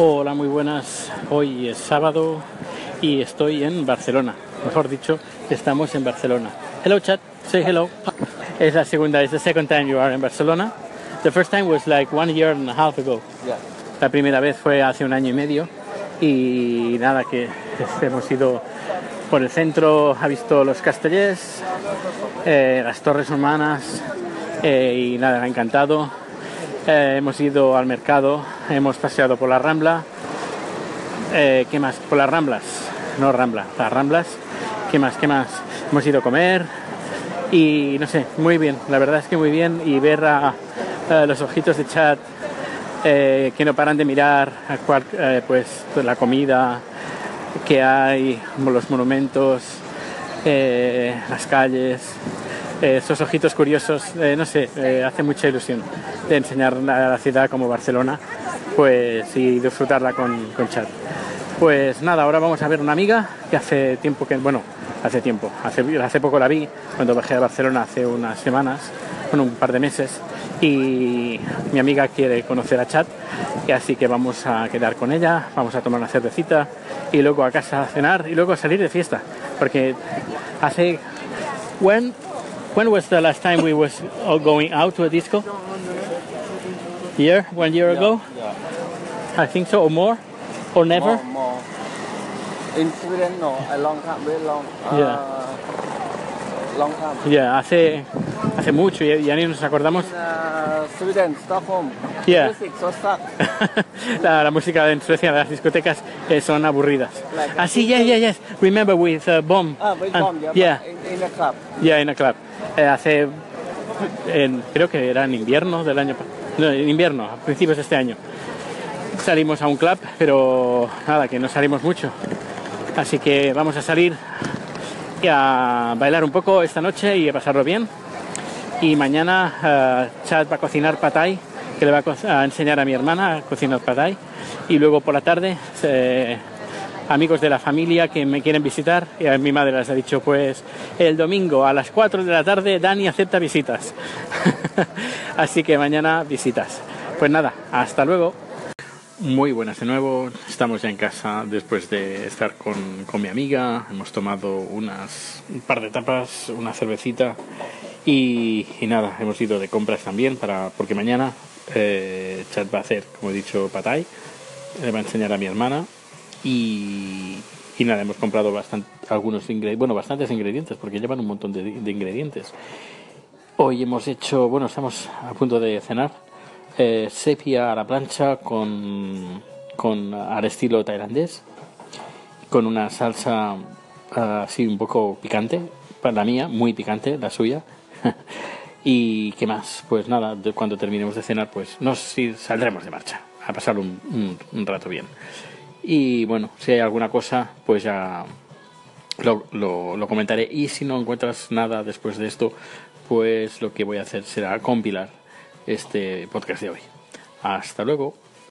Hola, muy buenas. Hoy es sábado y estoy en Barcelona. Mejor dicho, estamos en Barcelona. Hello, chat. Say hello. Es la segunda, es the second time you are in Barcelona. The first time was like one year and a half ago. Yeah. La primera vez fue hace un año y medio y nada, que hemos ido por el centro, ha visto los castellers, eh, las torres humanas eh, y nada, me ha encantado. Eh, hemos ido al mercado, hemos paseado por la Rambla. Eh, ¿Qué más? Por las Ramblas, no Rambla, las Ramblas. ¿Qué más? ¿Qué más? Hemos ido a comer y no sé, muy bien, la verdad es que muy bien y ver a, los ojitos de chat eh, que no paran de mirar a cual- eh, pues la comida que hay, los monumentos, las calles, esos ojitos curiosos, eh, no sé, eh, hace mucha ilusión de enseñar a la ciudad como Barcelona, pues y disfrutarla con, con chat. Pues nada, ahora vamos a ver una amiga que hace tiempo que, bueno, hace tiempo, hace, hace poco la vi, cuando bajé a Barcelona hace unas semanas, bueno, un par de meses, y mi amiga quiere conocer a Chat, y así que vamos a quedar con ella, vamos a tomar una cervecita, y luego a casa a cenar, y luego a salir de fiesta, porque hace... When, when was the last time we was all going out to a disco? Year? One year ago? Yeah. I think so, or more? Or never? More, more. In Sweden, no. A long time, very long. Uh, Yeah. Long time. Ya, hace, hace mucho, ya, ya ni nos acordamos. In uh, Sweden, Stockholm. Yeah. Music so la, la música en Suecia, las discotecas eh, son aburridas. Ah, sí, yeah, yeah, yes. Remember with uh, Bomb. Ah, very And- bomb, yeah. yeah, In, in a club. yeah, in a club. Eh, hace, creo que era en invierno del año. No, en invierno, a principios de este año. Salimos a un club, pero nada, que no salimos mucho. Así que vamos a salir y a bailar un poco esta noche y a pasarlo bien. Y mañana eh, Chad va a cocinar patay, que le va a, a enseñar a mi hermana a cocinar patay. Y luego por la tarde, eh, amigos de la familia que me quieren visitar. Y a mi madre les ha dicho, pues el domingo a las 4 de la tarde Dani acepta visitas. Así que mañana visitas. Pues nada, hasta luego. Muy buenas de nuevo, estamos ya en casa después de estar con, con mi amiga, hemos tomado unas, un par de tapas, una cervecita y, y nada, hemos ido de compras también para porque mañana eh, Chad va a hacer, como he dicho, patay, le va a enseñar a mi hermana y, nada, hemos comprado bastante, algunos ingredientes, bueno, bastantes ingredientes porque llevan un montón de, de ingredientes. Hoy hemos hecho, bueno, estamos a punto de cenar, eh, sepia a la plancha con, con al estilo tailandés, con una salsa ah, así un poco picante, para la mía, muy picante, la suya. y qué más, pues nada, cuando terminemos de cenar, pues nos saldremos de marcha, a pasar un, un- un rato bien. Y bueno, si hay alguna cosa, pues ya lo, lo- lo comentaré. Y si no encuentras nada después de esto, pues lo que voy a hacer será compilar este podcast de hoy. Hasta luego.